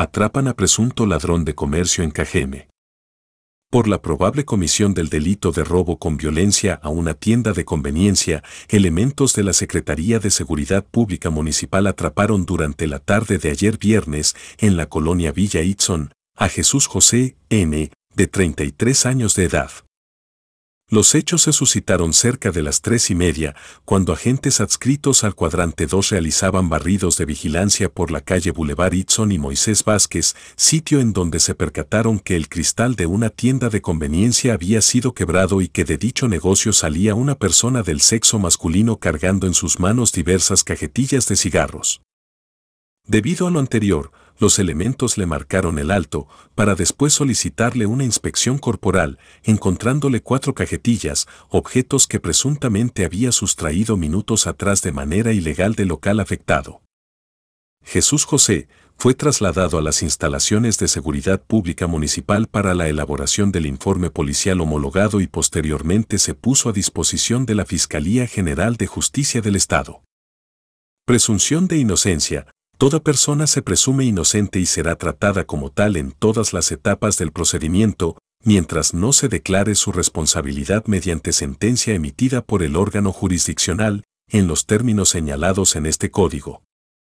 Atrapan a presunto ladrón de comercio en Cajeme. Por la probable comisión del delito de robo con violencia a una tienda de conveniencia, elementos de la Secretaría de Seguridad Pública Municipal atraparon durante la tarde de ayer viernes en la colonia Villa Itzón a Jesús José N., de 33 años de edad. Los hechos se suscitaron cerca de las tres y media, cuando agentes adscritos al cuadrante 2 realizaban barridos de vigilancia por la calle Boulevard Itzón y Moisés Vázquez, sitio en donde se percataron que el cristal de una tienda de conveniencia había sido quebrado y que de dicho negocio salía una persona del sexo masculino cargando en sus manos diversas cajetillas de cigarros. Debido a lo anterior, los elementos le marcaron el alto, para después solicitarle una inspección corporal, encontrándole cuatro cajetillas, objetos que presuntamente había sustraído minutos atrás de manera ilegal del local afectado. Jesús José fue trasladado a las instalaciones de seguridad pública municipal para la elaboración del informe policial homologado y posteriormente se puso a disposición de la Fiscalía General de Justicia del Estado. Presunción de inocencia, Toda persona se presume inocente y será tratada como tal en todas las etapas del procedimiento, mientras no se declare su responsabilidad mediante sentencia emitida por el órgano jurisdiccional, en los términos señalados en este código.